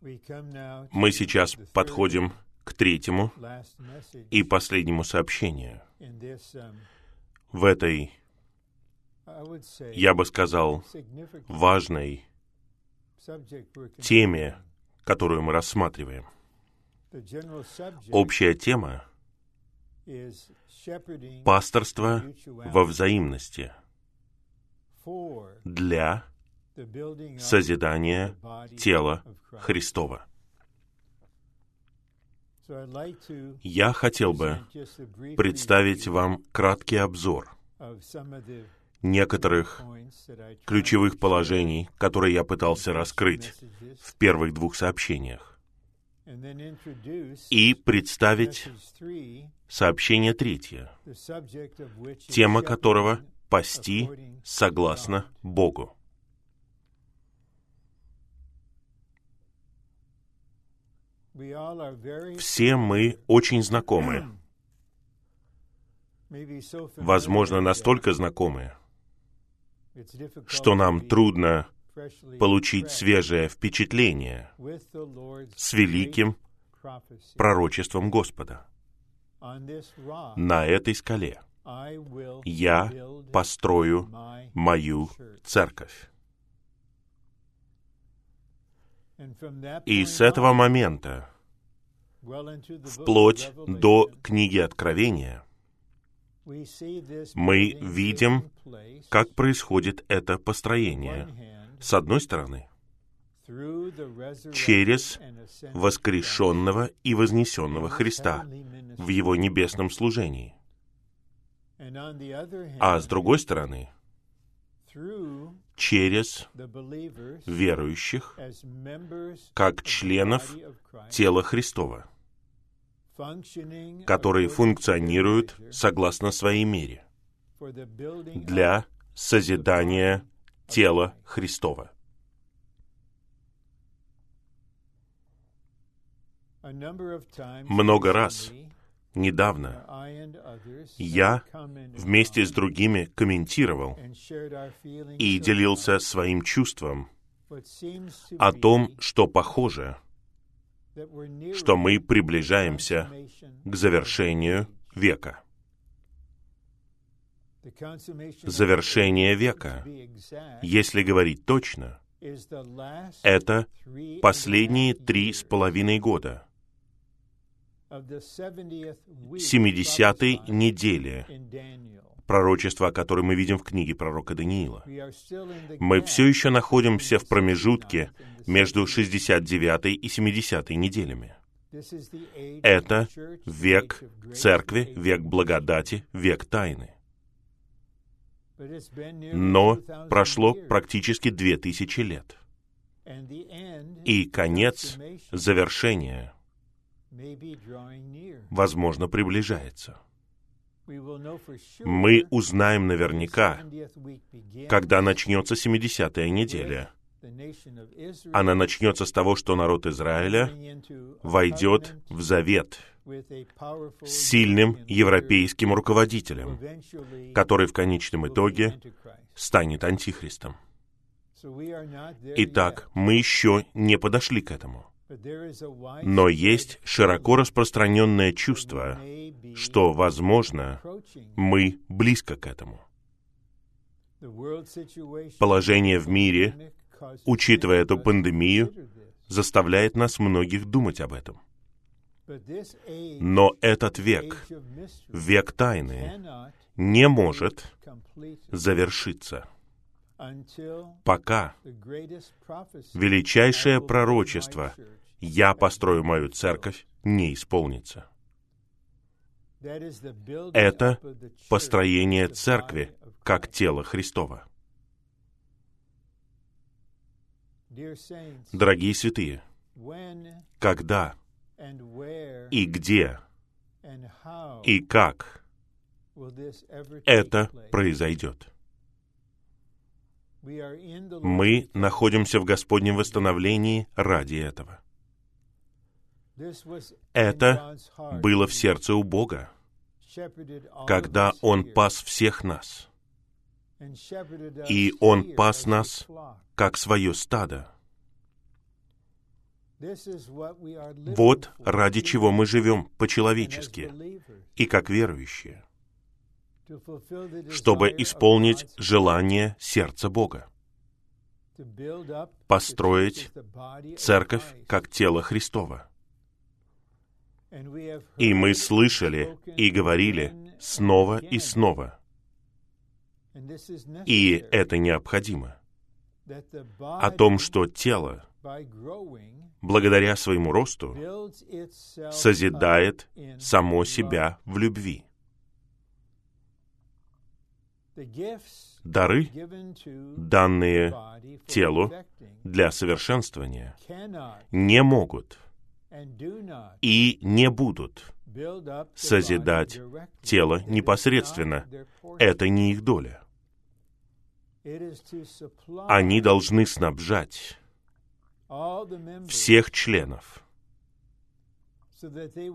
Мы сейчас подходим к третьему и последнему сообщению. В этой, я бы сказал, важной теме, которую мы рассматриваем. Общая тема — пасторство во взаимности для созидания тела Христова. Я хотел бы представить вам краткий обзор некоторых ключевых положений, которые я пытался раскрыть в первых двух сообщениях, и представить сообщение третье, тема которого — «Пасти согласно Богу». Все мы очень знакомы. Возможно, настолько знакомы, что нам трудно получить свежее впечатление с великим пророчеством Господа. На этой скале я построю мою церковь. И с этого момента, вплоть до книги Откровения, мы видим, как происходит это построение. С одной стороны, через воскрешенного и вознесенного Христа в Его небесном служении. А с другой стороны, через верующих как членов тела Христова, которые функционируют согласно своей мере для созидания тела Христова. Много раз недавно я вместе с другими комментировал и делился своим чувством о том, что похоже, что мы приближаемся к завершению века. Завершение века, если говорить точно, это последние три с половиной года — 70-й неделе пророчества, которое мы видим в книге пророка Даниила. Мы все еще находимся в промежутке между 69-й и 70-й неделями. Это век церкви, век благодати, век тайны. Но прошло практически две тысячи лет. И конец, завершение — возможно, приближается. Мы узнаем наверняка, когда начнется 70-я неделя. Она начнется с того, что народ Израиля войдет в завет с сильным европейским руководителем, который в конечном итоге станет антихристом. Итак, мы еще не подошли к этому. Но есть широко распространенное чувство, что, возможно, мы близко к этому. Положение в мире, учитывая эту пандемию, заставляет нас многих думать об этом. Но этот век, век тайны, не может завершиться, пока величайшее пророчество «Я построю мою церковь» не исполнится. Это построение церкви как тело Христова. Дорогие святые, когда и где и как это произойдет? Мы находимся в Господнем восстановлении ради этого. Это было в сердце у Бога, когда Он пас всех нас. И Он пас нас, как свое стадо. Вот ради чего мы живем по-человечески и как верующие, чтобы исполнить желание сердца Бога, построить церковь как тело Христова. И мы слышали и говорили снова и снова. И это необходимо. О том, что тело, благодаря своему росту, созидает само себя в любви. Дары, данные телу для совершенствования, не могут и не будут созидать тело непосредственно. Это не их доля. Они должны снабжать всех членов,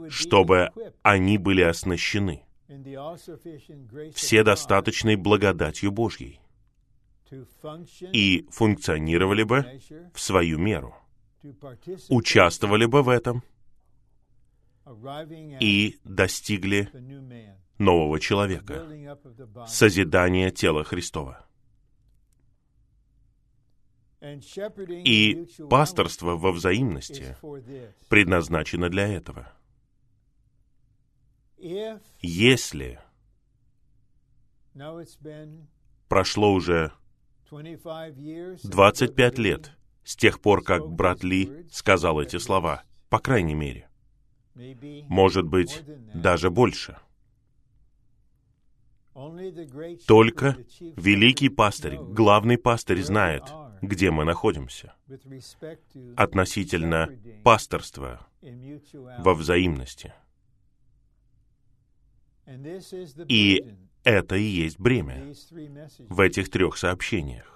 чтобы они были оснащены все достаточной благодатью Божьей и функционировали бы в свою меру, участвовали бы в этом и достигли нового человека, созидания тела Христова. И пасторство во взаимности предназначено для этого. Если прошло уже 25 лет с тех пор, как брат Ли сказал эти слова, по крайней мере, может быть, даже больше. Только великий пастырь, главный пастырь знает, где мы находимся относительно пасторства во взаимности. И это и есть бремя в этих трех сообщениях.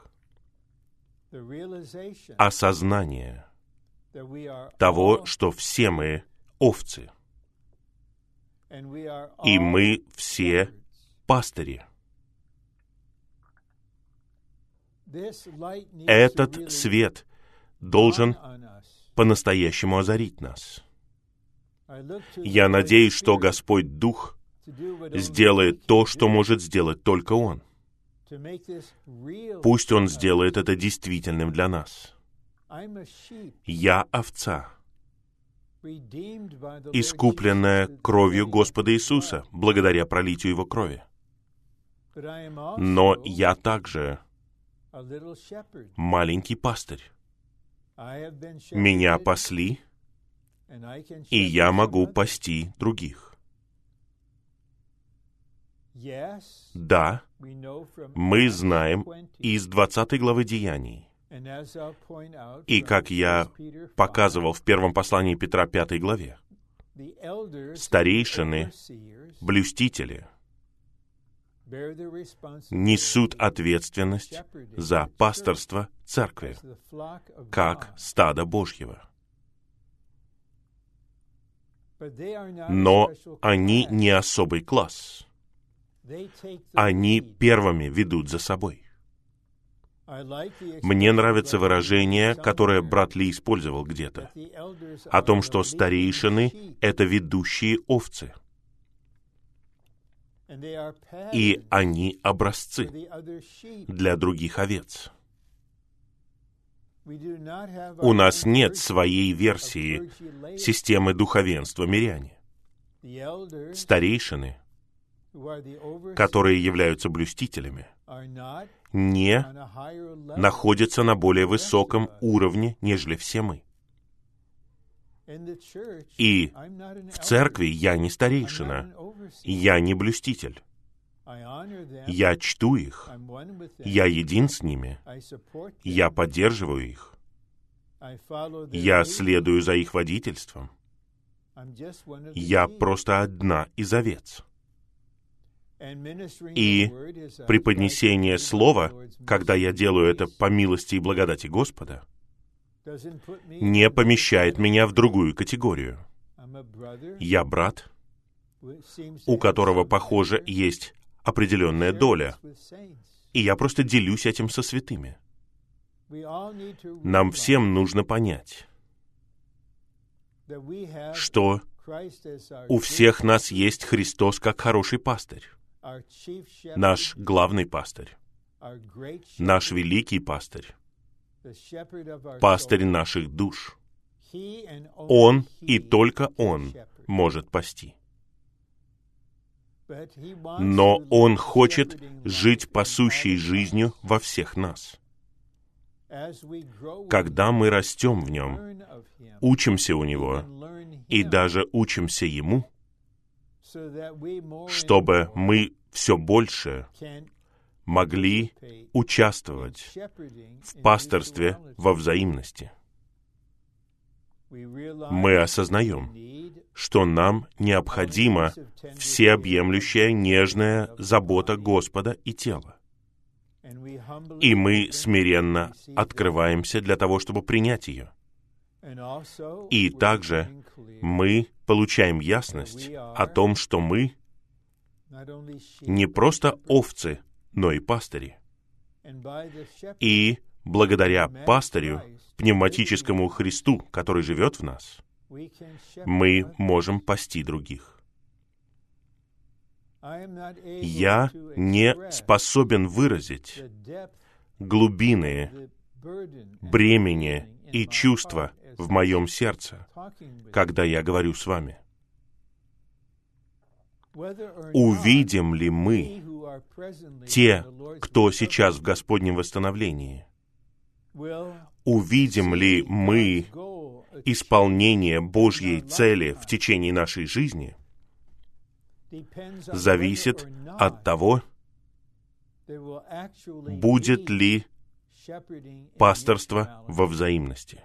Осознание того, что все мы овцы, и мы все пастыри. Этот свет должен по-настоящему озарить нас. Я надеюсь, что Господь Дух сделает то, что может сделать только Он. Пусть Он сделает это действительным для нас. Я овца, искупленная кровью Господа Иисуса, благодаря пролитию Его крови. Но я также маленький пастырь. Меня пасли, и я могу пасти других. Да, мы знаем из 20 главы Деяний, и как я показывал в первом послании Петра 5 главе, старейшины, блюстители несут ответственность за пасторство церкви, как стадо Божьего. Но они не особый класс они первыми ведут за собой. Мне нравится выражение, которое брат Ли использовал где-то, о том, что старейшины — это ведущие овцы. И они образцы для других овец. У нас нет своей версии системы духовенства миряне. Старейшины которые являются блюстителями, не находятся на более высоком уровне, нежели все мы. И в церкви я не старейшина, я не блюститель. Я чту их, я един с ними, я поддерживаю их, я следую за их водительством. Я просто одна из овец. И преподнесение слова, когда я делаю это по милости и благодати Господа, не помещает меня в другую категорию. Я брат, у которого, похоже, есть определенная доля, и я просто делюсь этим со святыми. Нам всем нужно понять, что у всех нас есть Христос как хороший пастырь, наш главный пастырь, наш великий пастырь, пастырь наших душ. Он и только Он может пасти. Но Он хочет жить пасущей жизнью во всех нас. Когда мы растем в Нем, учимся у Него и даже учимся Ему, чтобы мы все больше могли участвовать в пасторстве во взаимности. Мы осознаем, что нам необходима всеобъемлющая нежная забота Господа и тела. И мы смиренно открываемся для того, чтобы принять ее. И также мы получаем ясность о том, что мы не просто овцы, но и пастыри. И благодаря пастырю, пневматическому Христу, который живет в нас, мы можем пасти других. Я не способен выразить глубины бремени и чувства в моем сердце, когда я говорю с вами. Увидим ли мы те, кто сейчас в Господнем восстановлении? Увидим ли мы исполнение Божьей цели в течение нашей жизни? Зависит от того, будет ли пасторство во взаимности.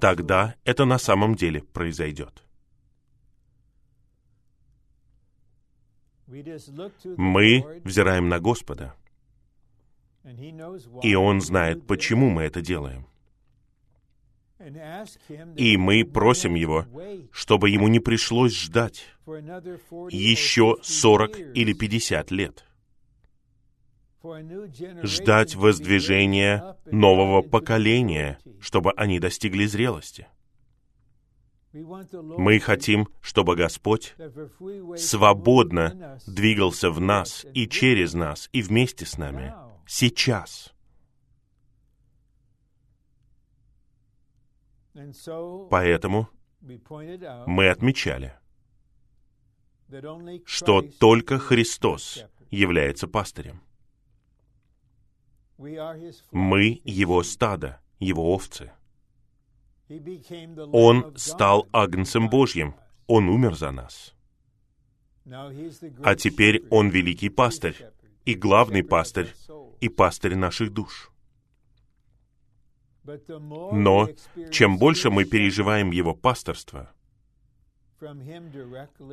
Тогда это на самом деле произойдет. Мы взираем на Господа, и Он знает, почему мы это делаем. И мы просим Его, чтобы Ему не пришлось ждать еще 40 или 50 лет. Ждать воздвижения нового поколения, чтобы они достигли зрелости. Мы хотим, чтобы Господь свободно двигался в нас и через нас, и вместе с нами, сейчас. Поэтому мы отмечали, что только Христос является пастырем. Мы Его стадо, Его овцы. Он стал Агнцем Божьим. Он умер за нас. А теперь Он великий пастырь и главный пастырь и пастырь наших душ. Но чем больше мы переживаем Его пасторство,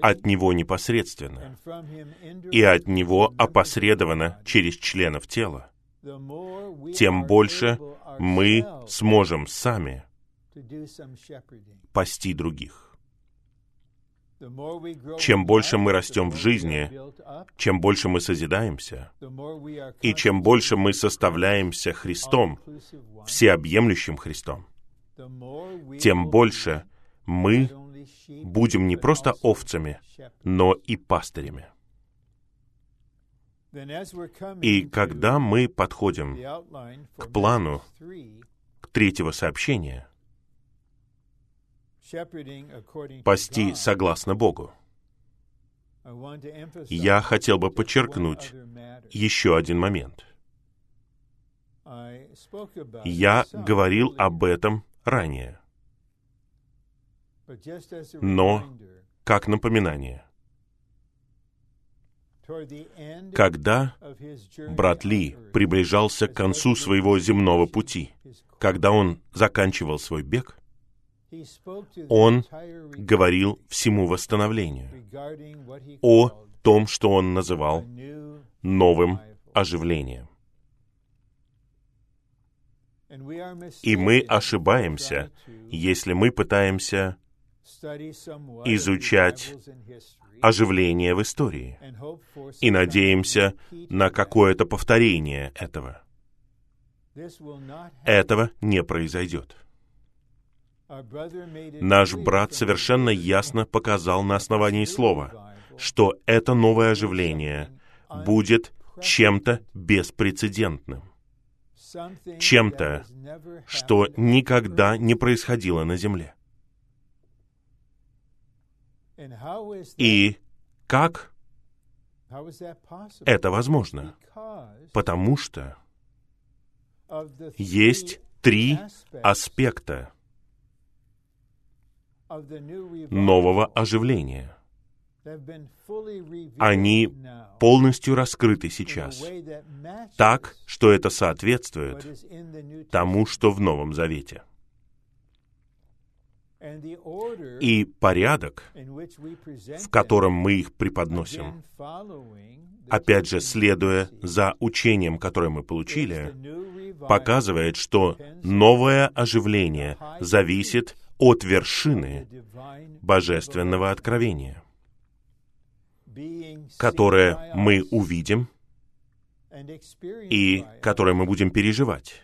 от Него непосредственно и от Него опосредованно через членов тела, тем больше мы сможем сами пасти других. Чем больше мы растем в жизни, чем больше мы созидаемся, и чем больше мы составляемся Христом, всеобъемлющим Христом, тем больше мы будем не просто овцами, но и пастырями. И когда мы подходим к плану к третьего сообщения, пасти согласно Богу, я хотел бы подчеркнуть еще один момент. Я говорил об этом ранее, но как напоминание. Когда брат Ли приближался к концу своего земного пути, когда он заканчивал свой бег, он говорил всему восстановлению о том, что он называл новым оживлением. И мы ошибаемся, если мы пытаемся изучать оживление в истории и надеемся на какое-то повторение этого. Этого не произойдет. Наш брат совершенно ясно показал на основании слова, что это новое оживление будет чем-то беспрецедентным, чем-то, что никогда не происходило на Земле. И как это возможно? Потому что есть три аспекта нового оживления. Они полностью раскрыты сейчас, так, что это соответствует тому, что в Новом Завете. И порядок, в котором мы их преподносим, опять же, следуя за учением, которое мы получили, показывает, что новое оживление зависит от вершины божественного откровения, которое мы увидим и которое мы будем переживать.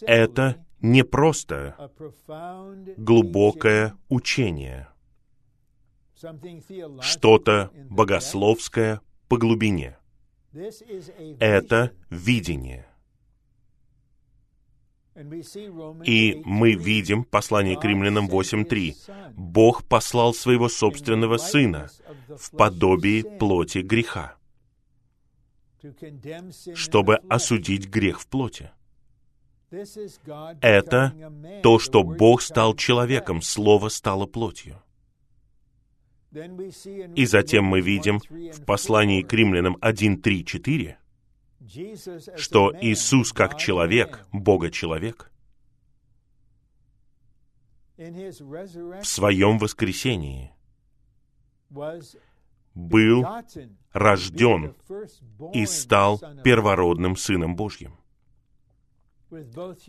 Это не просто глубокое учение, что-то богословское по глубине. Это видение. И мы видим послание к римлянам 8.3. Бог послал своего собственного Сына в подобии плоти греха, чтобы осудить грех в плоти. Это то, что Бог стал человеком, Слово стало плотью. И затем мы видим в послании к римлянам 1, 3, 4, что Иисус как человек, Бога-человек, в своем воскресении был рожден и стал первородным Сыном Божьим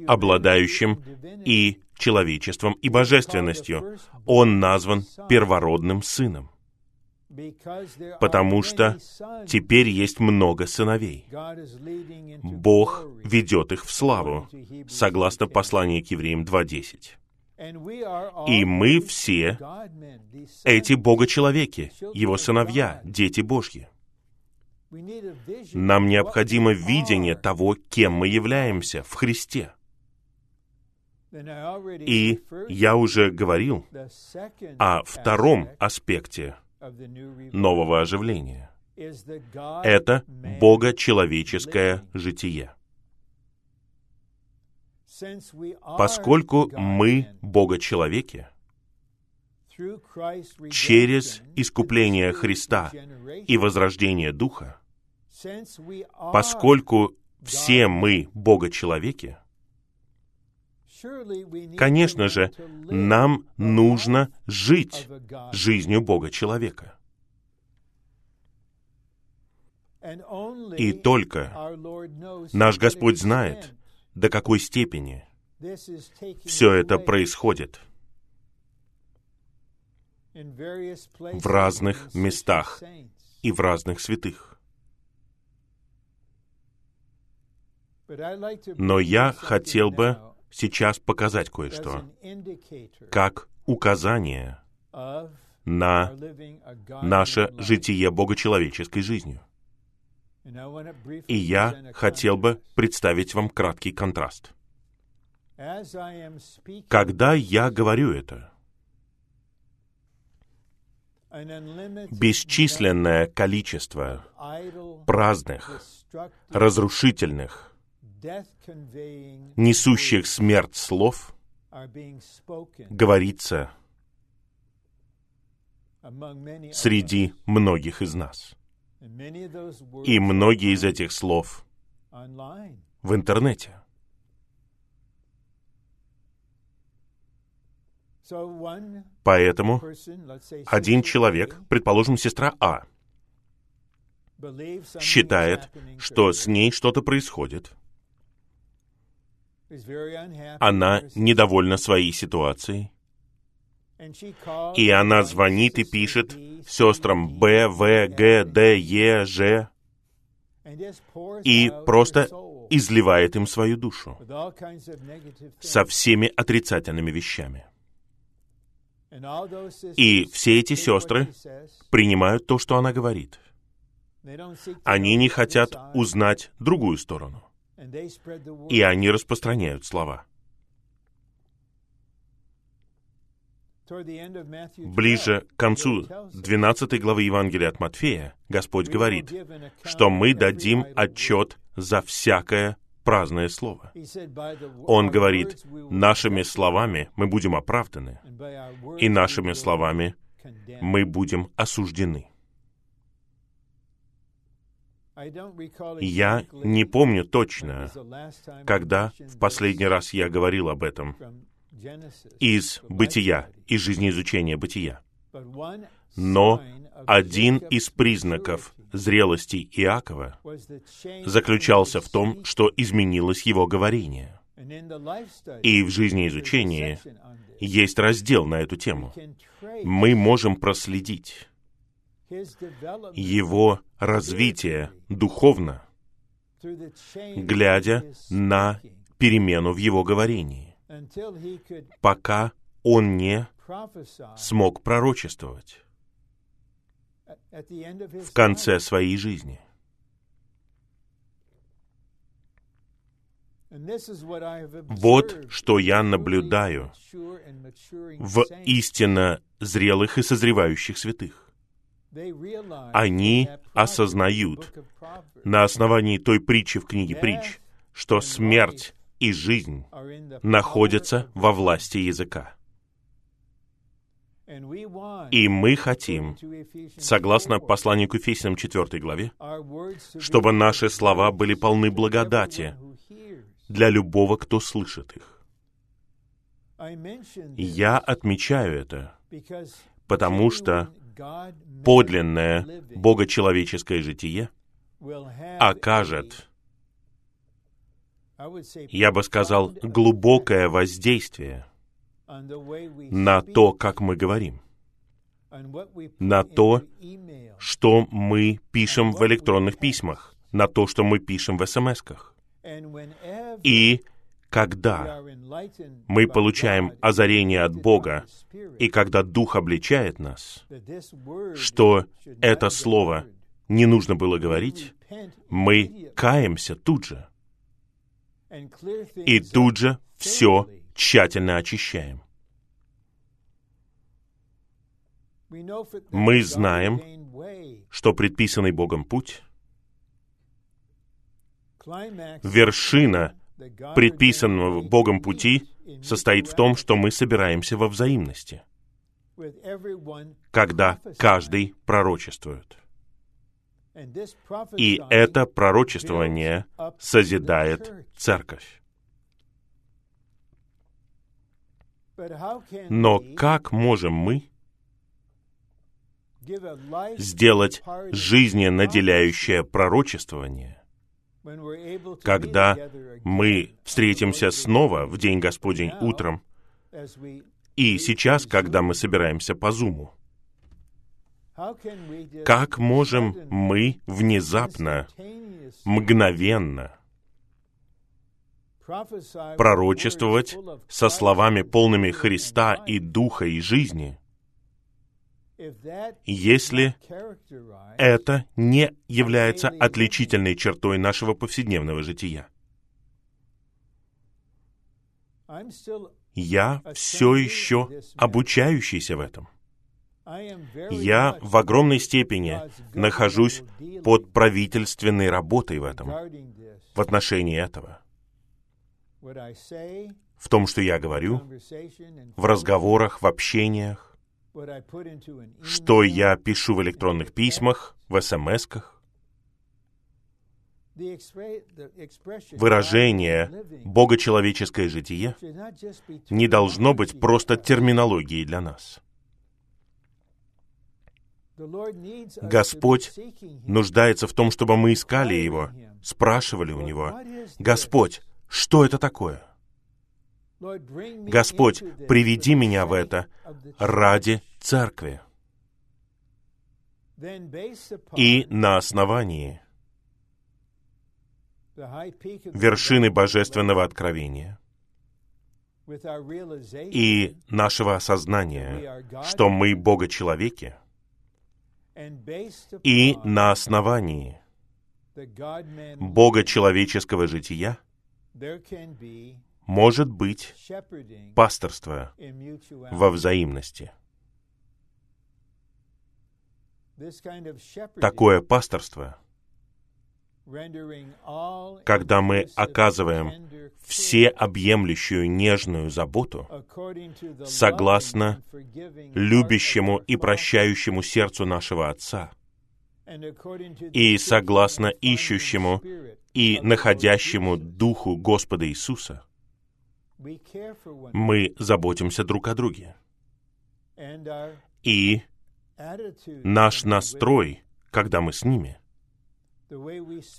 обладающим и человечеством, и божественностью. Он назван первородным сыном, потому что теперь есть много сыновей. Бог ведет их в славу, согласно посланию к евреям 2.10. И мы все эти Бога-человеки, Его сыновья, дети Божьи. Нам необходимо видение того, кем мы являемся в Христе. И я уже говорил о втором аспекте нового оживления. Это Бога-человеческое житие. Поскольку мы Бога-человеки, через искупление Христа и возрождение Духа, Поскольку все мы Бога-человеки, конечно же, нам нужно жить жизнью Бога-человека. И только наш Господь знает, до какой степени все это происходит в разных местах и в разных святых. Но я хотел бы сейчас показать кое-что, как указание на наше житие богочеловеческой жизнью. И я хотел бы представить вам краткий контраст. Когда я говорю это, бесчисленное количество праздных, разрушительных, несущих смерть слов, говорится среди многих из нас. И многие из этих слов в интернете. Поэтому один человек, предположим, сестра А, считает, что с ней что-то происходит, она недовольна своей ситуацией. И она звонит и пишет сестрам Б, В, Г, Д, Е, Ж. И просто изливает им свою душу со всеми отрицательными вещами. И все эти сестры принимают то, что она говорит. Они не хотят узнать другую сторону. И они распространяют слова. Ближе к концу 12 главы Евангелия от Матфея Господь говорит, что мы дадим отчет за всякое праздное слово. Он говорит, нашими словами мы будем оправданы, и нашими словами мы будем осуждены. Я не помню точно, когда в последний раз я говорил об этом из бытия, из жизнеизучения бытия. Но один из признаков зрелости Иакова заключался в том, что изменилось его говорение. И в жизнеизучении есть раздел на эту тему. Мы можем проследить его развитие духовно, глядя на перемену в его говорении, пока он не смог пророчествовать в конце своей жизни. Вот что я наблюдаю в истинно зрелых и созревающих святых они осознают на основании той притчи в книге притч, что смерть и жизнь находятся во власти языка. И мы хотим, согласно посланию к Ефесянам 4 главе, чтобы наши слова были полны благодати для любого, кто слышит их. Я отмечаю это, потому что подлинное богочеловеческое житие окажет, я бы сказал, глубокое воздействие на то, как мы говорим, на то, что мы пишем в электронных письмах, на то, что мы пишем в смс-ках. И когда мы получаем озарение от Бога, и когда Дух обличает нас, что это слово не нужно было говорить, мы каемся тут же. И тут же все тщательно очищаем. Мы знаем, что предписанный Богом путь, вершина предписанного Богом пути состоит в том, что мы собираемся во взаимности, когда каждый пророчествует. И это пророчествование созидает церковь. Но как можем мы сделать жизненно наделяющее пророчествование, когда мы встретимся снова в День Господень утром, и сейчас, когда мы собираемся по Зуму. Как можем мы внезапно, мгновенно пророчествовать со словами полными Христа и Духа и жизни, если это не является отличительной чертой нашего повседневного жития. Я все еще обучающийся в этом. Я в огромной степени нахожусь под правительственной работой в этом, в отношении этого. В том, что я говорю, в разговорах, в общениях, что я пишу в электронных письмах, в смс-ках. Выражение «богочеловеческое житие» не должно быть просто терминологией для нас. Господь нуждается в том, чтобы мы искали Его, спрашивали у Него, «Господь, что это такое?» Господь, приведи меня в это ради церкви. И на основании вершины божественного откровения и нашего осознания, что мы Бога-человеки, и на основании Бога-человеческого жития может быть пасторство во взаимности. Такое пасторство, когда мы оказываем всеобъемлющую нежную заботу согласно любящему и прощающему сердцу нашего Отца и согласно ищущему и находящему Духу Господа Иисуса, мы заботимся друг о друге. И наш настрой, когда мы с ними,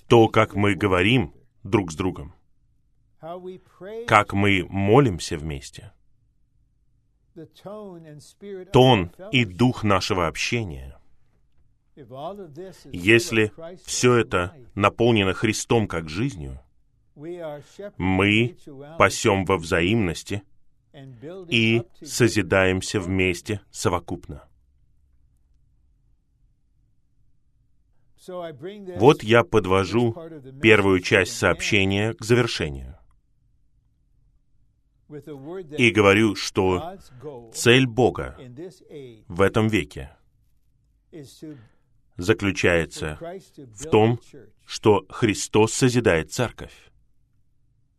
то, как мы говорим друг с другом, как мы молимся вместе, тон и дух нашего общения, если все это наполнено Христом как жизнью, мы пасем во взаимности и созидаемся вместе совокупно. Вот я подвожу первую часть сообщения к завершению. И говорю, что цель Бога в этом веке заключается в том, что Христос созидает церковь.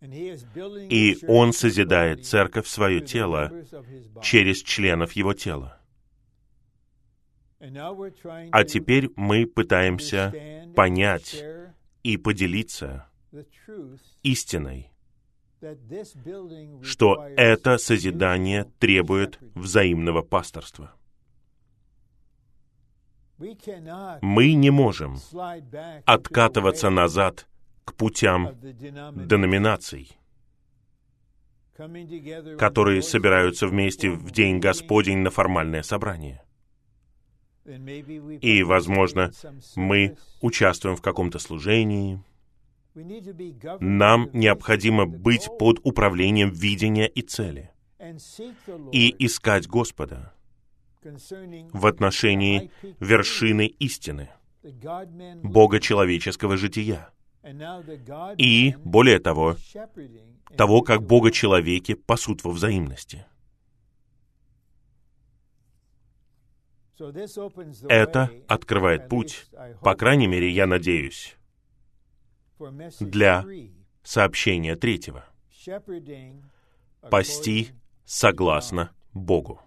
И Он созидает церковь, свое тело, через членов Его тела. А теперь мы пытаемся понять и поделиться истиной, что это созидание требует взаимного пасторства. Мы не можем откатываться назад к путям деноминаций, которые собираются вместе в День Господень на формальное собрание. И, возможно, мы участвуем в каком-то служении. Нам необходимо быть под управлением видения и цели и искать Господа в отношении вершины истины, Бога человеческого жития. И, более того, того, как Бога человеки пасут во взаимности. Это открывает путь, по крайней мере, я надеюсь, для сообщения третьего. Пасти согласно Богу.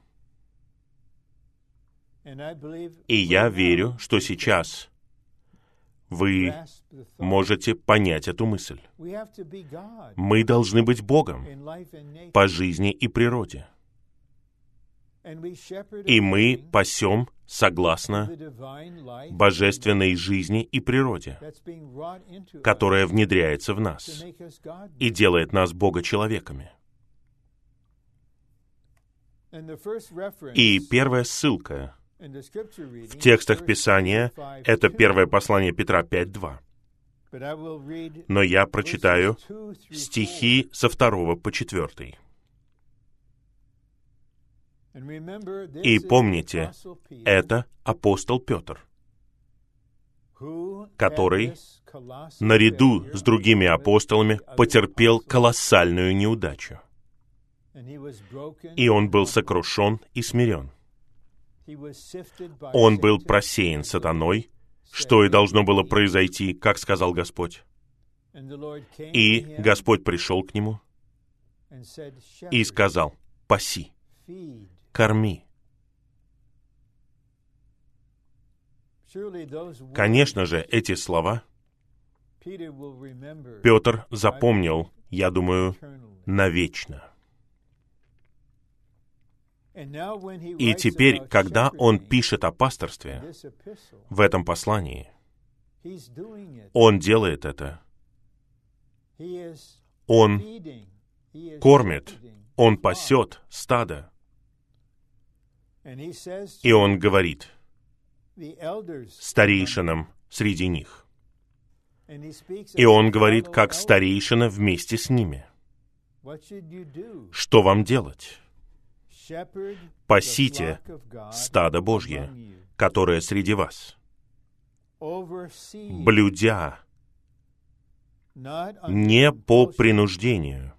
И я верю, что сейчас вы можете понять эту мысль. Мы должны быть Богом по жизни и природе. И мы пасем согласно божественной жизни и природе, которая внедряется в нас и делает нас Бога-человеками. И первая ссылка в текстах Писания — это первое послание Петра 5.2. Но я прочитаю стихи со второго по четвертый. И помните, это апостол Петр, который наряду с другими апостолами потерпел колоссальную неудачу. И он был сокрушен и смирен. Он был просеян сатаной, что и должно было произойти, как сказал Господь. И Господь пришел к нему и сказал, «Паси, корми». Конечно же, эти слова Петр запомнил, я думаю, навечно. И теперь, когда он пишет о пасторстве в этом послании, он делает это. Он кормит, он пасет стадо. И он говорит старейшинам среди них, И он говорит, как старейшина вместе с ними. Что вам делать? Пасите стадо Божье, которое среди вас, блюдя не по принуждению,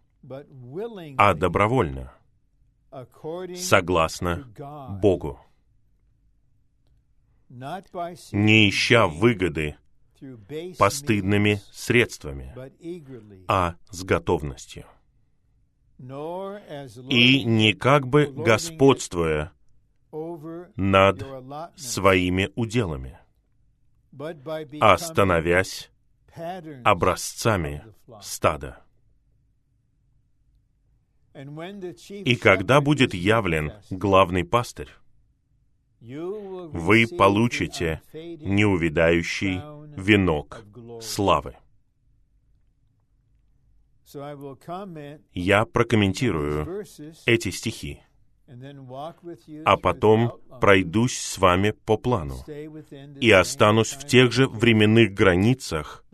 а добровольно, согласно Богу, не ища выгоды постыдными средствами, а с готовностью. И не как бы господствуя над своими уделами, а становясь образцами стада. И когда будет явлен главный пастырь, вы получите неувидающий венок славы. Я прокомментирую эти стихи, а потом пройдусь с вами по плану и останусь в тех же временных границах,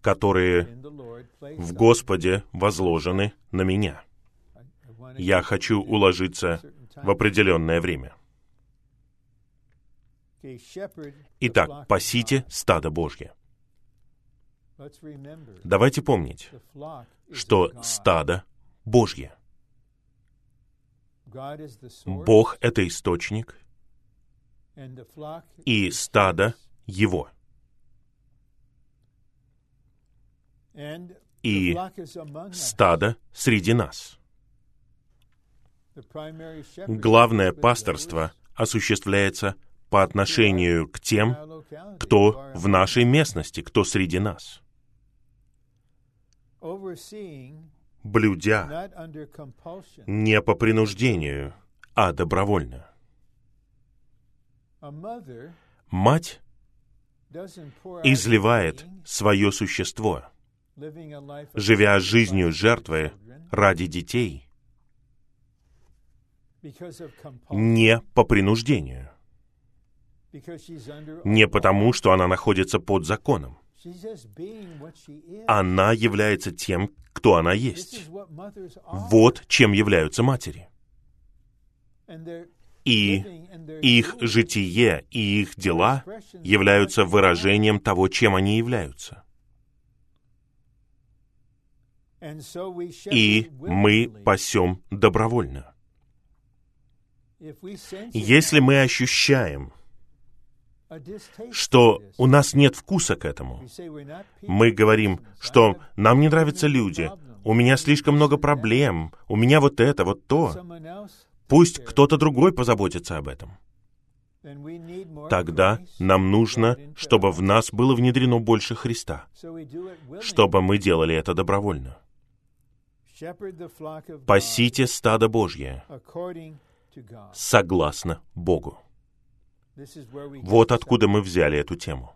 которые в Господе возложены на меня. Я хочу уложиться в определенное время. Итак, пасите стадо Божье. Давайте помнить, что стадо Божье. Бог — это источник, и стадо — Его. И стадо среди нас. Главное пасторство осуществляется по отношению к тем, кто в нашей местности, кто среди нас. Блюдя не по принуждению, а добровольно. Мать изливает свое существо, живя жизнью жертвы ради детей, не по принуждению. Не потому, что она находится под законом. Она является тем, кто она есть. Вот чем являются матери. И их житие и их дела являются выражением того, чем они являются. И мы пасем добровольно. Если мы ощущаем, что у нас нет вкуса к этому. Мы говорим, что нам не нравятся люди, у меня слишком много проблем, у меня вот это, вот то. Пусть кто-то другой позаботится об этом. Тогда нам нужно, чтобы в нас было внедрено больше Христа, чтобы мы делали это добровольно. Пасите стадо Божье согласно Богу. Вот откуда мы взяли эту тему.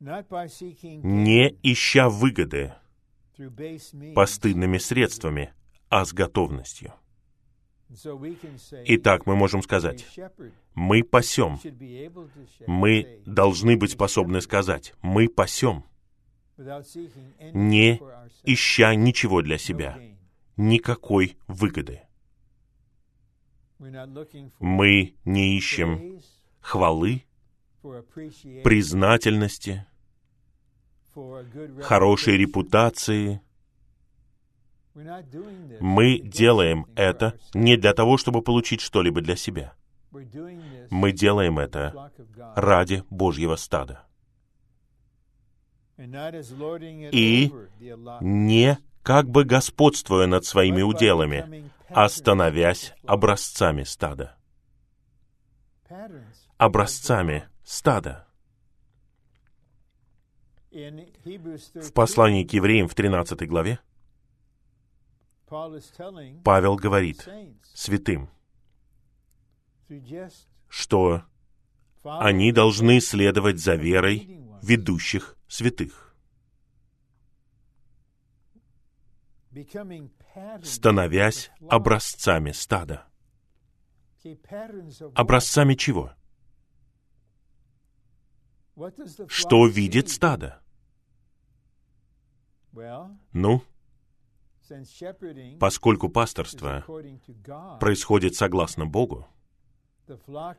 Не ища выгоды постыдными средствами, а с готовностью. Итак, мы можем сказать, мы пасем. Мы должны быть способны сказать, мы пасем, не ища ничего для себя, никакой выгоды. Мы не ищем хвалы, признательности, хорошей репутации. Мы делаем это не для того, чтобы получить что-либо для себя. Мы делаем это ради Божьего стада. И не как бы господствуя над своими уделами, а образцами стада. Образцами стада. В послании к евреям в 13 главе Павел говорит святым, что они должны следовать за верой ведущих святых. Становясь образцами стада. Образцами чего? Что видит стадо? Ну, поскольку пасторство происходит согласно Богу,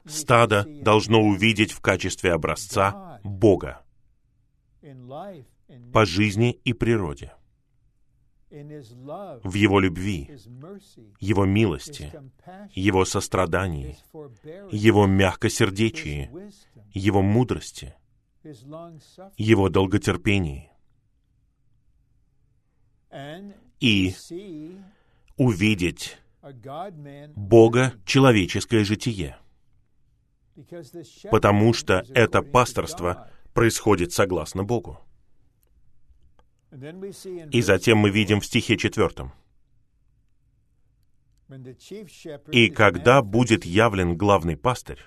стадо должно увидеть в качестве образца Бога по жизни и природе, в Его любви, Его милости, Его сострадании, Его мягкосердечии, Его мудрости, Его долготерпении. И увидеть Бога человеческое житие. Потому что это пасторство происходит согласно Богу. И затем мы видим в стихе четвертом. «И когда будет явлен главный пастырь,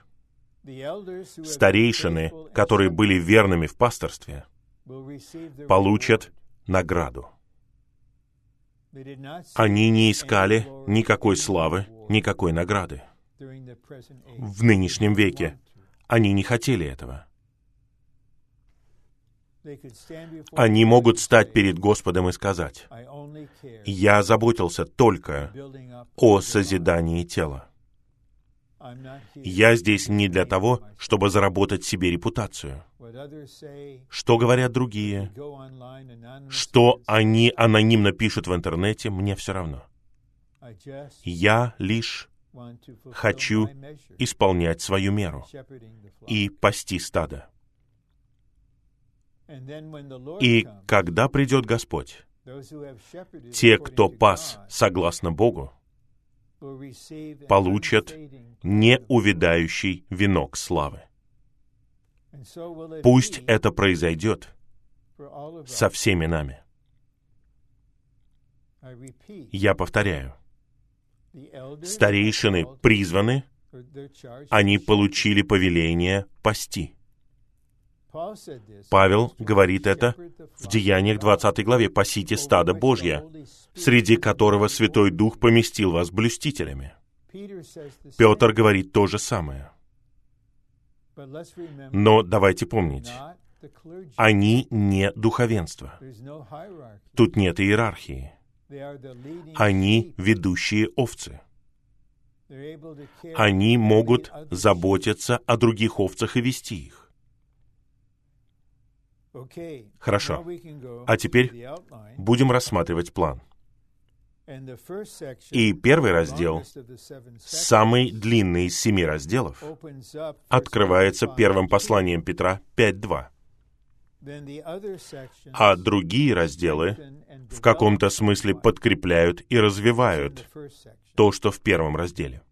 старейшины, которые были верными в пасторстве, получат награду. Они не искали никакой славы, никакой награды. В нынешнем веке они не хотели этого. Они могут стать перед Господом и сказать, «Я заботился только о созидании тела. Я здесь не для того, чтобы заработать себе репутацию. Что говорят другие? Что они анонимно пишут в интернете, мне все равно. Я лишь хочу исполнять свою меру и пасти стадо. И когда придет Господь, те, кто пас согласно Богу, получат неувидающий венок славы. Пусть это произойдет со всеми нами. Я повторяю, старейшины призваны, они получили повеление пасти. Павел говорит это в Деяниях 20 главе «Пасите стадо Божье, среди которого Святой Дух поместил вас блюстителями». Петр говорит то же самое. Но давайте помнить, они не духовенство. Тут нет иерархии. Они ведущие овцы. Они могут заботиться о других овцах и вести их. Хорошо. А теперь будем рассматривать план. И первый раздел, самый длинный из семи разделов, открывается первым посланием Петра 5.2. А другие разделы в каком-то смысле подкрепляют и развивают то, что в первом разделе.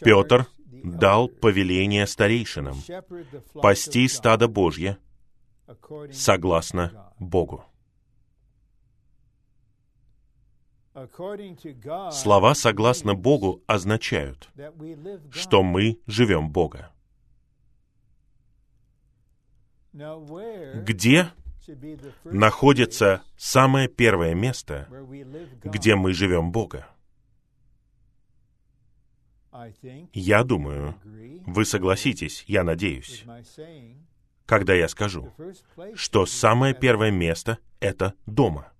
Петр дал повеление старейшинам пасти стадо Божье согласно Богу. Слова «согласно Богу» означают, что мы живем Бога. Где находится самое первое место, где мы живем Бога? Я думаю, вы согласитесь, я надеюсь, когда я скажу, что самое первое место — это дома,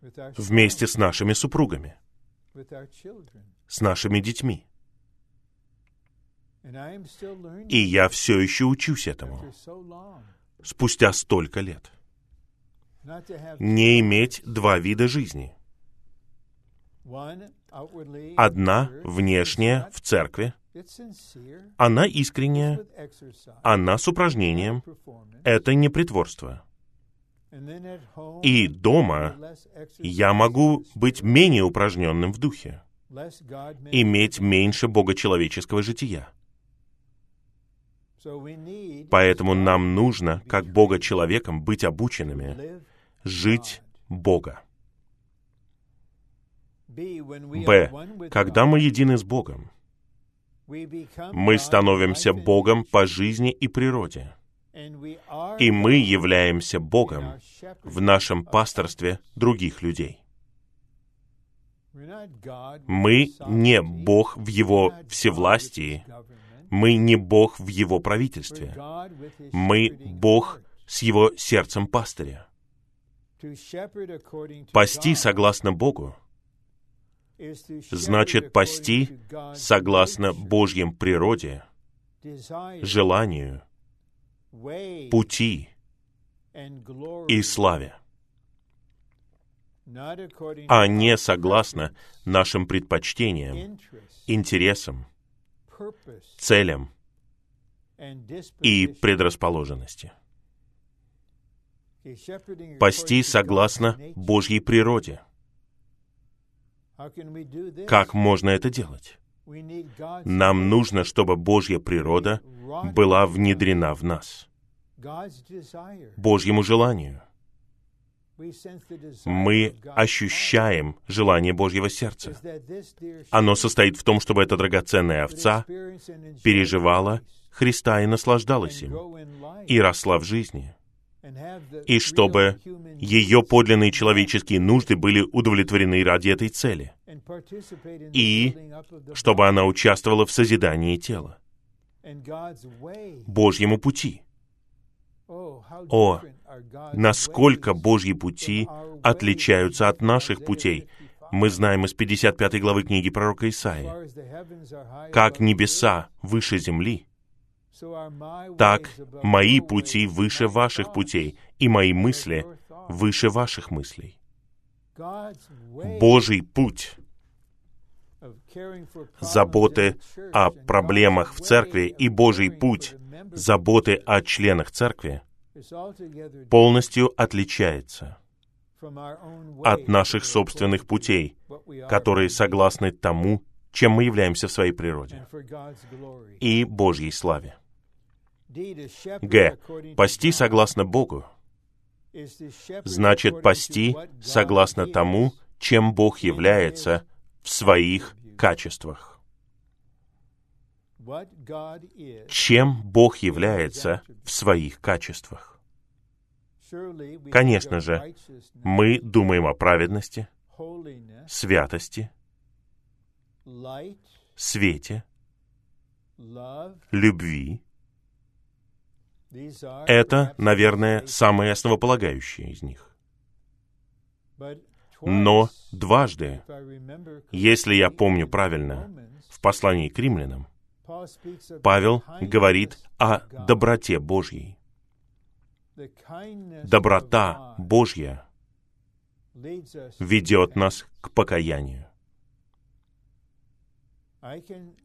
вместе с нашими супругами, с нашими детьми. И я все еще учусь этому, спустя столько лет. Не иметь два вида жизни — Одна внешняя в церкви, она искренняя, она с упражнением, это не притворство. И дома я могу быть менее упражненным в духе, иметь меньше богочеловеческого жития. Поэтому нам нужно, как Бога-человеком, быть обученными, жить Бога. Б. Когда мы едины с Богом, мы становимся Богом по жизни и природе. И мы являемся Богом в нашем пасторстве других людей. Мы не Бог в Его всевластии, Мы не Бог в Его правительстве. Мы Бог с Его сердцем пастыря. Пасти согласно Богу значит пасти согласно Божьем природе, желанию, пути и славе, а не согласно нашим предпочтениям, интересам, целям и предрасположенности. Пасти согласно Божьей природе. Как можно это делать? Нам нужно, чтобы Божья природа была внедрена в нас. Божьему желанию. Мы ощущаем желание Божьего сердца. Оно состоит в том, чтобы эта драгоценная овца переживала Христа и наслаждалась им, и росла в жизни и чтобы ее подлинные человеческие нужды были удовлетворены ради этой цели, и чтобы она участвовала в созидании тела, Божьему пути. О, насколько Божьи пути отличаются от наших путей. Мы знаем из 55 главы книги пророка Исаии, как небеса выше земли, так мои пути выше ваших путей, и мои мысли выше ваших мыслей. Божий путь заботы о проблемах в церкви и Божий путь заботы о членах церкви полностью отличается от наших собственных путей, которые согласны тому, чем мы являемся в своей природе, и Божьей славе. Г. Пасти согласно Богу значит пасти согласно тому, чем Бог является в своих качествах. Чем Бог является в своих качествах? Конечно же, мы думаем о праведности, святости, свете, любви, это, наверное, самые основополагающие из них. Но дважды, если я помню правильно, в послании к римлянам, Павел говорит о доброте Божьей. Доброта Божья ведет нас к покаянию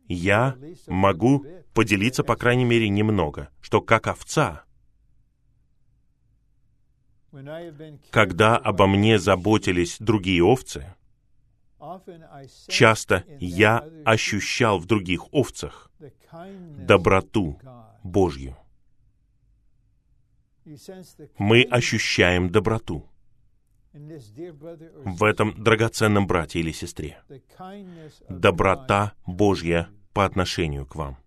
я могу поделиться, по крайней мере, немного, что как овца, когда обо мне заботились другие овцы, часто я ощущал в других овцах доброту Божью. Мы ощущаем доброту в этом драгоценном брате или сестре. Доброта Божья по отношению к вам.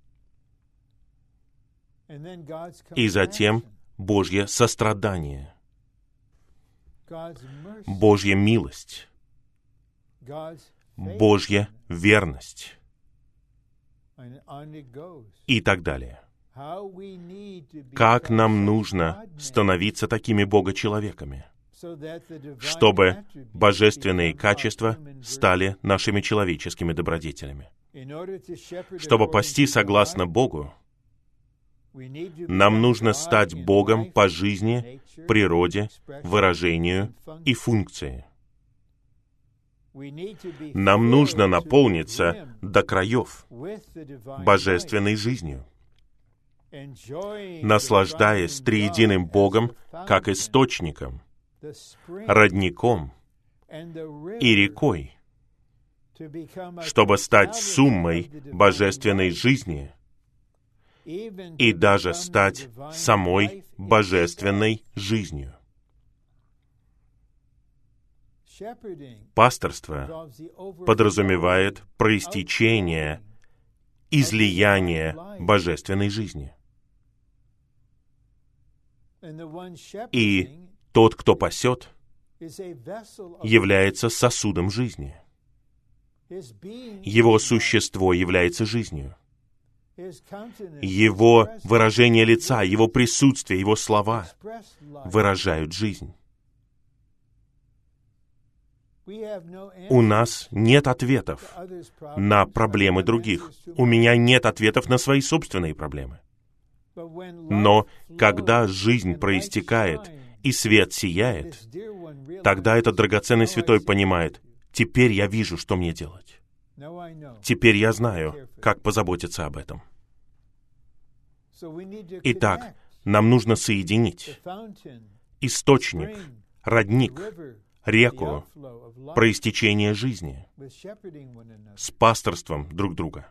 И затем Божье сострадание, Божья милость, Божья верность. И так далее. Как нам нужно становиться такими Бога-человеками – чтобы божественные качества стали нашими человеческими добродетелями. Чтобы пасти согласно Богу, нам нужно стать Богом по жизни, природе, выражению и функции. Нам нужно наполниться до краев божественной жизнью, наслаждаясь триединым Богом как источником, родником и рекой, чтобы стать суммой божественной жизни и даже стать самой божественной жизнью. Пасторство подразумевает проистечение, излияние божественной жизни. И тот, кто пасет, является сосудом жизни. Его существо является жизнью. Его выражение лица, Его присутствие, Его слова выражают жизнь. У нас нет ответов на проблемы других. У меня нет ответов на свои собственные проблемы. Но когда жизнь проистекает и свет сияет, тогда этот драгоценный святой понимает, теперь я вижу, что мне делать. Теперь я знаю, как позаботиться об этом. Итак, нам нужно соединить источник, родник, реку, проистечение жизни с пасторством друг друга.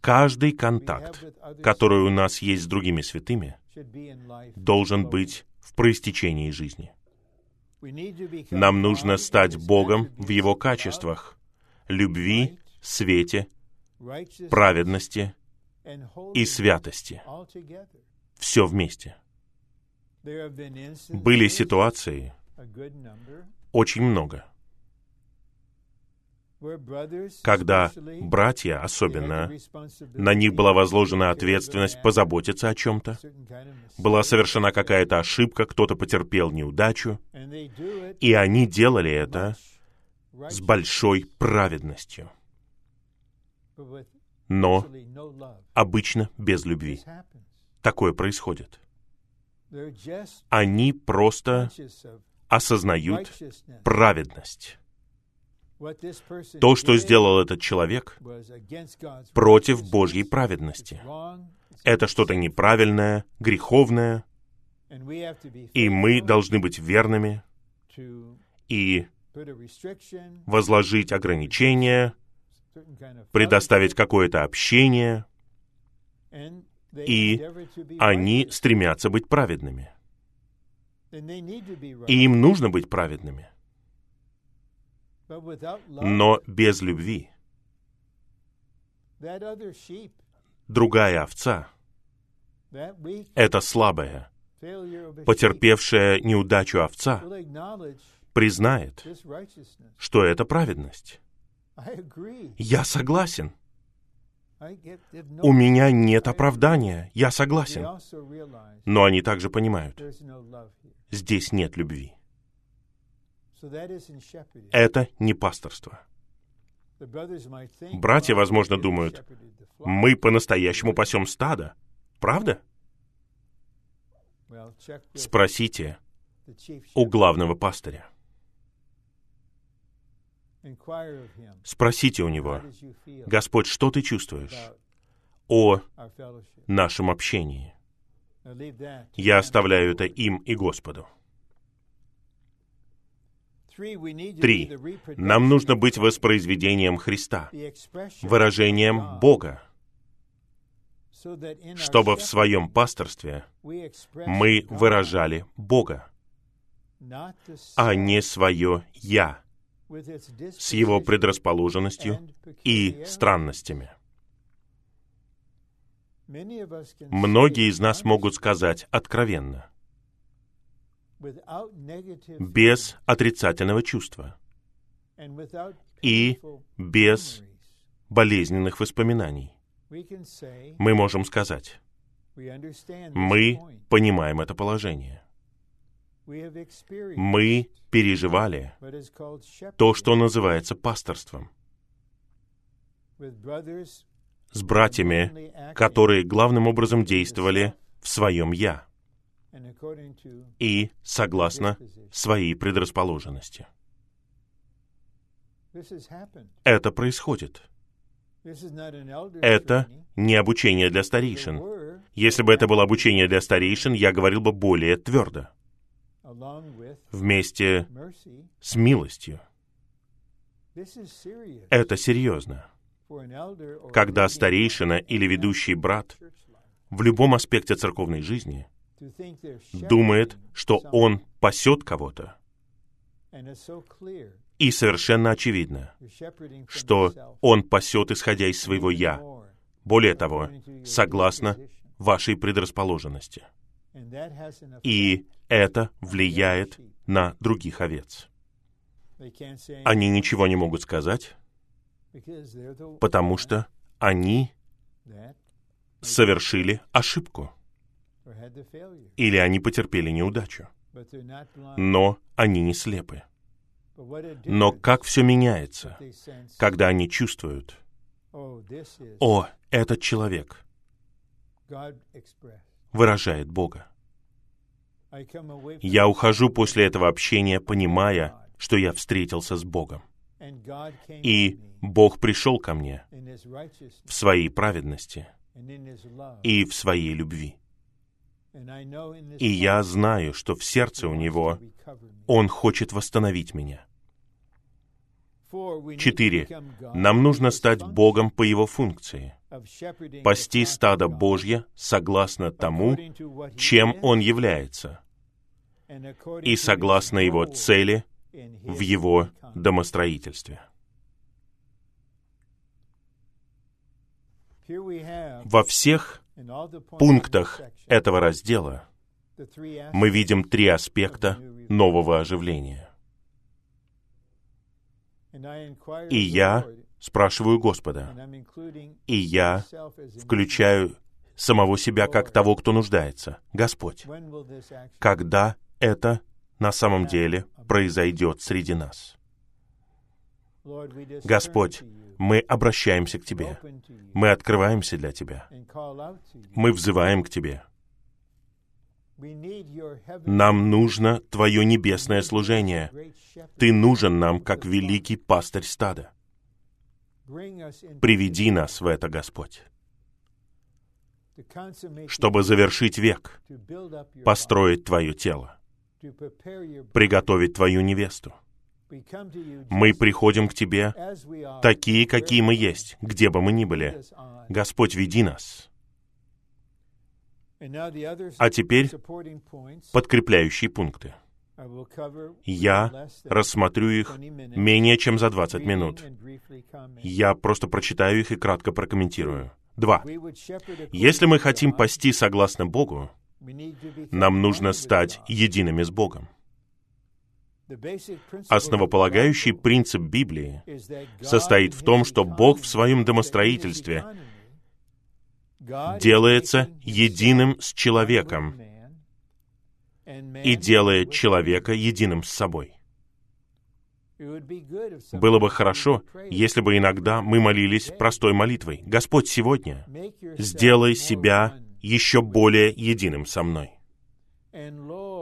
Каждый контакт, который у нас есть с другими святыми, должен быть в проистечении жизни. Нам нужно стать Богом в Его качествах — любви, свете, праведности и святости. Все вместе. Были ситуации, очень много, когда братья особенно, на них была возложена ответственность позаботиться о чем-то, была совершена какая-то ошибка, кто-то потерпел неудачу, и они делали это с большой праведностью. Но обычно без любви. Такое происходит. Они просто осознают праведность то, что сделал этот человек, против Божьей праведности. Это что-то неправильное, греховное, и мы должны быть верными и возложить ограничения, предоставить какое-то общение, и они стремятся быть праведными. И им нужно быть праведными. Но без любви другая овца, эта слабая, потерпевшая неудачу овца, признает, что это праведность. Я согласен. У меня нет оправдания, я согласен. Но они также понимают, здесь нет любви. Это не пасторство. Братья, возможно, думают, мы по-настоящему пасем стадо. Правда? Спросите у главного пастыря. Спросите у него, Господь, что ты чувствуешь о нашем общении? Я оставляю это им и Господу. Три. Нам нужно быть воспроизведением Христа, выражением Бога, чтобы в своем пасторстве мы выражали Бога, а не свое «я» с его предрасположенностью и странностями. Многие из нас могут сказать откровенно, без отрицательного чувства и без болезненных воспоминаний. Мы можем сказать, мы понимаем это положение. Мы переживали то, что называется пасторством. С братьями, которые главным образом действовали в своем «я» и согласно своей предрасположенности. Это происходит. Это не обучение для старейшин. Если бы это было обучение для старейшин, я говорил бы более твердо. Вместе с милостью. Это серьезно. Когда старейшина или ведущий брат в любом аспекте церковной жизни думает, что он пасет кого-то. И совершенно очевидно, что он пасет, исходя из своего «я». Более того, согласно вашей предрасположенности. И это влияет на других овец. Они ничего не могут сказать, потому что они совершили ошибку, или они потерпели неудачу. Но они не слепы. Но как все меняется, когда они чувствуют, «О, этот человек выражает Бога». Я ухожу после этого общения, понимая, что я встретился с Богом. И Бог пришел ко мне в своей праведности и в своей любви. И я знаю, что в сердце у Него Он хочет восстановить меня. Четыре. Нам нужно стать Богом по Его функции. Пасти стадо Божье согласно тому, чем Он является, и согласно Его цели в Его домостроительстве. Во всех пунктах этого раздела мы видим три аспекта нового оживления. И я спрашиваю Господа, и я включаю самого себя как того, кто нуждается. Господь, когда это на самом деле произойдет среди нас? Господь, мы обращаемся к Тебе. Мы открываемся для Тебя. Мы взываем к Тебе. Нам нужно Твое небесное служение. Ты нужен нам, как великий пастырь стада. Приведи нас в это, Господь, чтобы завершить век, построить Твое тело, приготовить Твою невесту — мы приходим к Тебе такие, какие мы есть, где бы мы ни были. Господь, веди нас. А теперь подкрепляющие пункты. Я рассмотрю их менее чем за 20 минут. Я просто прочитаю их и кратко прокомментирую. Два. Если мы хотим пасти согласно Богу, нам нужно стать едиными с Богом. Основополагающий принцип Библии состоит в том, что Бог в своем домостроительстве делается единым с человеком и делает человека единым с собой. Было бы хорошо, если бы иногда мы молились простой молитвой. «Господь, сегодня сделай себя еще более единым со мной».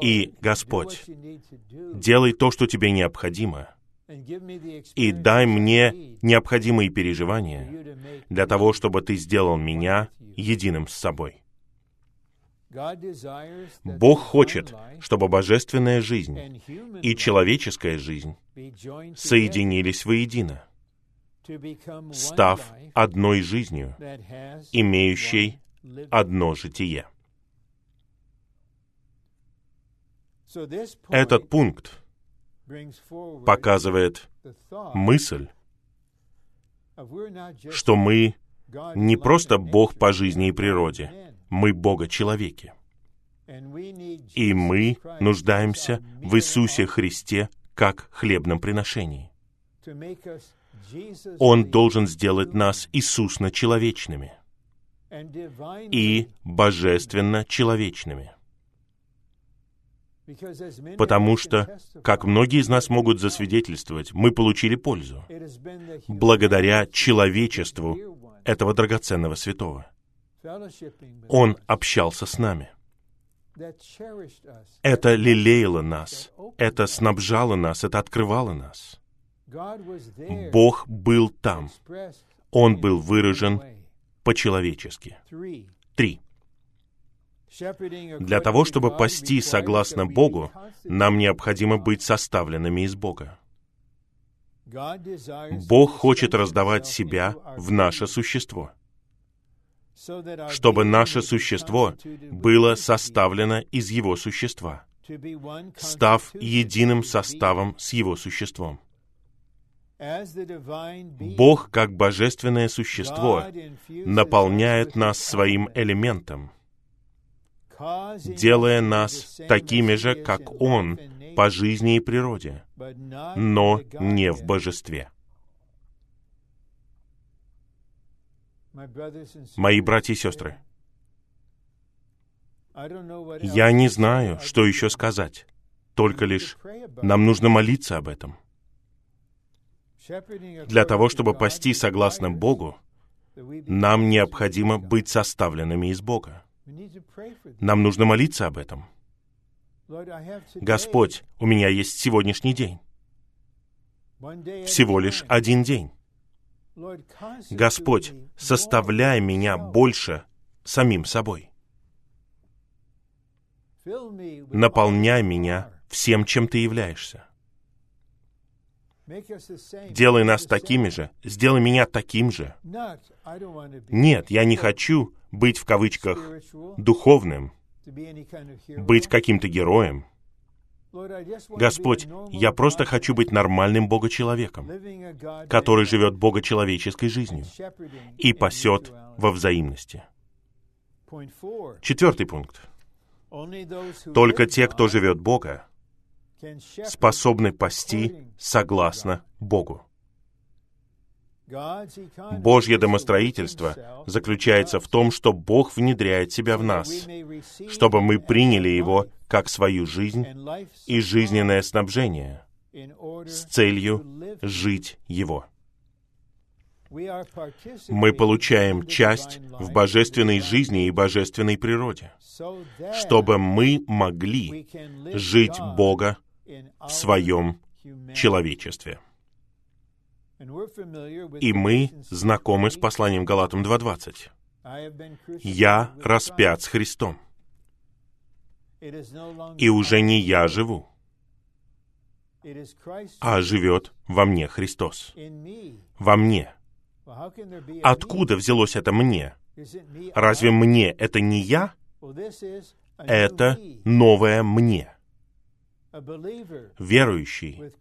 И, Господь, делай то, что тебе необходимо, и дай мне необходимые переживания для того, чтобы ты сделал меня единым с собой. Бог хочет, чтобы божественная жизнь и человеческая жизнь соединились воедино, став одной жизнью, имеющей одно житие. Этот пункт показывает мысль, что мы не просто Бог по жизни и природе, мы Бога-человеки. И мы нуждаемся в Иисусе Христе как хлебном приношении. Он должен сделать нас Иисусно-человечными и божественно-человечными. Потому что, как многие из нас могут засвидетельствовать, мы получили пользу благодаря человечеству этого драгоценного святого. Он общался с нами. Это лелеяло нас, это снабжало нас, это открывало нас. Бог был там. Он был выражен по-человечески. Три. Для того, чтобы пасти согласно Богу, нам необходимо быть составленными из Бога. Бог хочет раздавать себя в наше существо, чтобы наше существо было составлено из Его существа, став единым составом с Его существом. Бог, как божественное существо, наполняет нас своим элементом — делая нас такими же, как Он, по жизни и природе, но не в божестве. Мои братья и сестры, я не знаю, что еще сказать. Только лишь нам нужно молиться об этом. Для того, чтобы пасти согласно Богу, нам необходимо быть составленными из Бога. Нам нужно молиться об этом. Господь, у меня есть сегодняшний день. Всего лишь один день. Господь, составляй меня больше самим собой. Наполняй меня всем, чем ты являешься. Делай нас такими же, сделай меня таким же. Нет, я не хочу быть в кавычках духовным, быть каким-то героем. Господь, я просто хочу быть нормальным Бога-человеком, который живет Бога-человеческой жизнью и пасет во взаимности. Четвертый пункт. Только те, кто живет Бога, способны пасти согласно Богу. Божье домостроительство заключается в том, что Бог внедряет себя в нас, чтобы мы приняли Его как свою жизнь и жизненное снабжение с целью жить Его. Мы получаем часть в божественной жизни и божественной природе, чтобы мы могли жить Бога в своем человечестве. И мы знакомы с посланием Галатам 2.20. «Я распят с Христом, и уже не я живу, а живет во мне Христос. Во мне. Откуда взялось это мне? Разве мне это не я? Это новое мне верующий,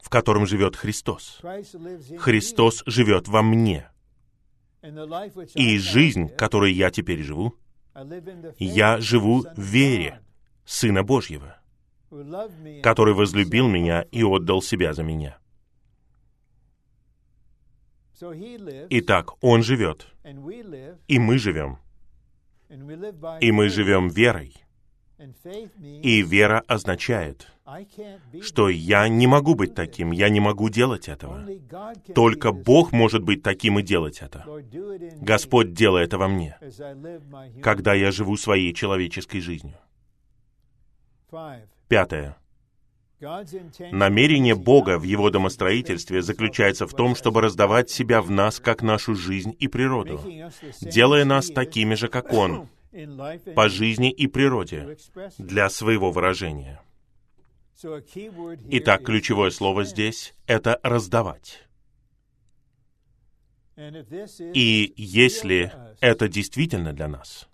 в котором живет Христос. Христос живет во мне. И жизнь, которой я теперь живу, я живу в вере Сына Божьего, который возлюбил меня и отдал себя за меня. Итак, Он живет, и мы живем, и мы живем верой, и вера означает, что я не могу быть таким, я не могу делать этого. Только Бог может быть таким и делать это. Господь, делай это во мне, когда я живу своей человеческой жизнью. Пятое. Намерение Бога в Его домостроительстве заключается в том, чтобы раздавать себя в нас как нашу жизнь и природу, делая нас такими же, как Он, по жизни и природе для своего выражения. Итак, ключевое слово здесь — это «раздавать». И если это действительно для нас,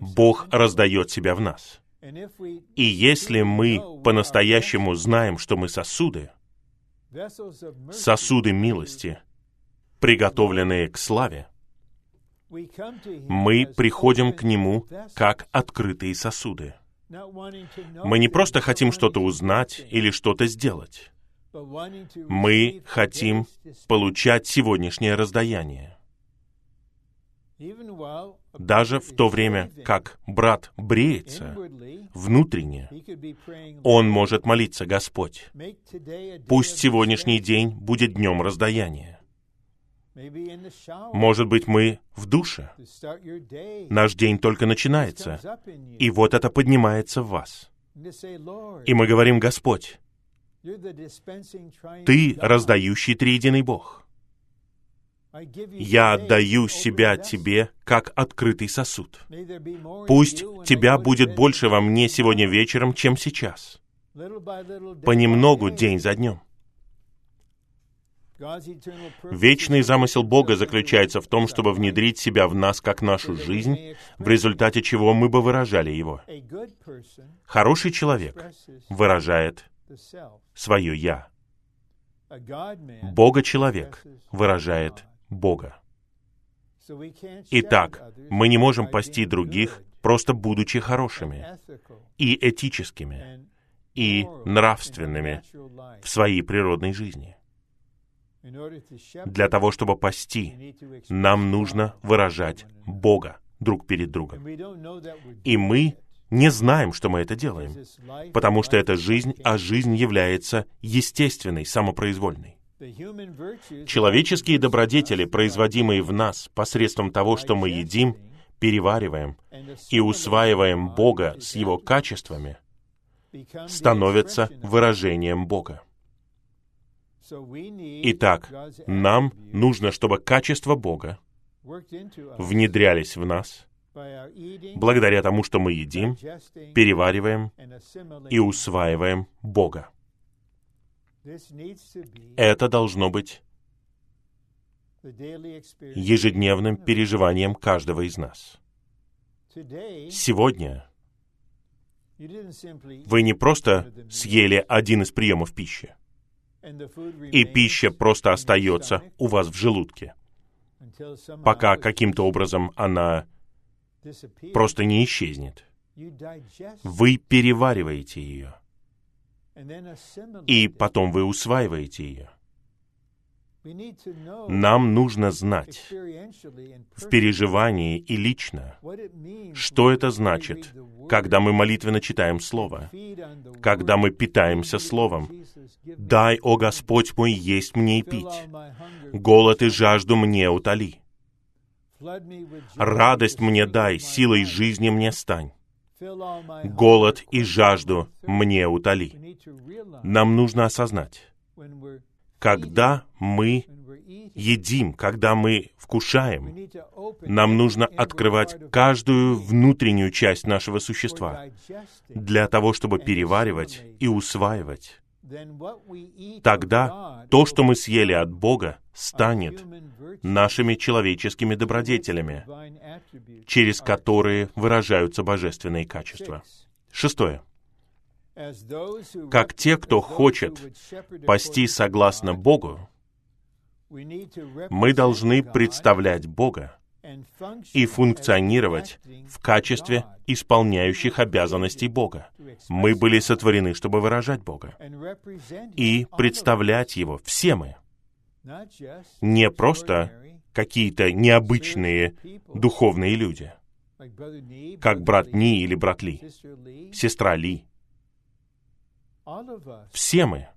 Бог раздает себя в нас. И если мы по-настоящему знаем, что мы сосуды, сосуды милости, приготовленные к славе, мы приходим к Нему как открытые сосуды. Мы не просто хотим что-то узнать или что-то сделать. Мы хотим получать сегодняшнее раздаяние. Даже в то время, как брат бреется, внутренне, он может молиться, Господь, пусть сегодняшний день будет днем раздаяния. Может быть, мы в душе. Наш день только начинается. И вот это поднимается в вас. И мы говорим, Господь, Ты раздающий триединый Бог. Я отдаю себя Тебе, как открытый сосуд. Пусть Тебя будет больше во мне сегодня вечером, чем сейчас. Понемногу, день за днем. Вечный замысел Бога заключается в том, чтобы внедрить себя в нас как нашу жизнь, в результате чего мы бы выражали Его. Хороший человек выражает свое «я». Бога-человек выражает Бога. Итак, мы не можем пасти других, просто будучи хорошими и этическими, и нравственными в своей природной жизни. Для того, чтобы пасти, нам нужно выражать Бога друг перед другом. И мы не знаем, что мы это делаем, потому что это жизнь, а жизнь является естественной, самопроизвольной. Человеческие добродетели, производимые в нас посредством того, что мы едим, перевариваем и усваиваем Бога с Его качествами, становятся выражением Бога. Итак, нам нужно, чтобы качества Бога внедрялись в нас благодаря тому, что мы едим, перевариваем и усваиваем Бога. Это должно быть ежедневным переживанием каждого из нас. Сегодня вы не просто съели один из приемов пищи, и пища просто остается у вас в желудке, пока каким-то образом она просто не исчезнет. Вы перевариваете ее, и потом вы усваиваете ее. Нам нужно знать в переживании и лично, что это значит, когда мы молитвенно читаем Слово, когда мы питаемся Словом. «Дай, о Господь мой, есть мне и пить, голод и жажду мне утоли. Радость мне дай, силой жизни мне стань. Голод и жажду мне утоли». Нам нужно осознать, когда мы едим, когда мы вкушаем, нам нужно открывать каждую внутреннюю часть нашего существа для того, чтобы переваривать и усваивать. Тогда то, что мы съели от Бога, станет нашими человеческими добродетелями, через которые выражаются божественные качества. Шестое как те, кто хочет пасти согласно Богу, мы должны представлять Бога и функционировать в качестве исполняющих обязанностей Бога. Мы были сотворены, чтобы выражать Бога и представлять Его. Все мы. Не просто какие-то необычные духовные люди, как брат Ни или брат Ли, сестра Ли, все мы,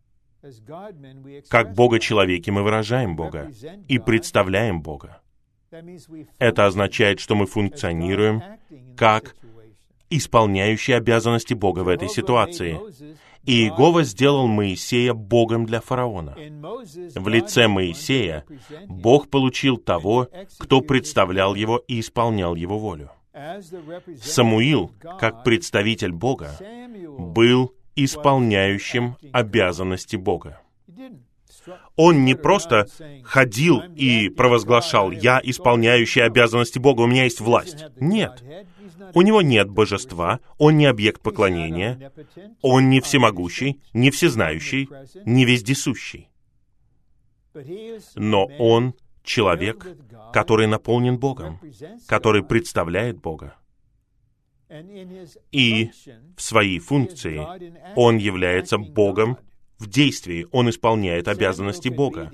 как Бога-человеки, мы выражаем Бога и представляем Бога. Это означает, что мы функционируем как исполняющие обязанности Бога в этой ситуации. И Иегова сделал Моисея Богом для фараона. В лице Моисея Бог получил того, кто представлял его и исполнял его волю. Самуил, как представитель Бога, был исполняющим обязанности Бога. Он не просто ходил и провозглашал «Я исполняющий обязанности Бога, у меня есть власть». Нет. У него нет божества, он не объект поклонения, он не всемогущий, не всезнающий, не вездесущий. Но он человек, который наполнен Богом, который представляет Бога. И в своей функции он является Богом в действии, он исполняет обязанности Бога.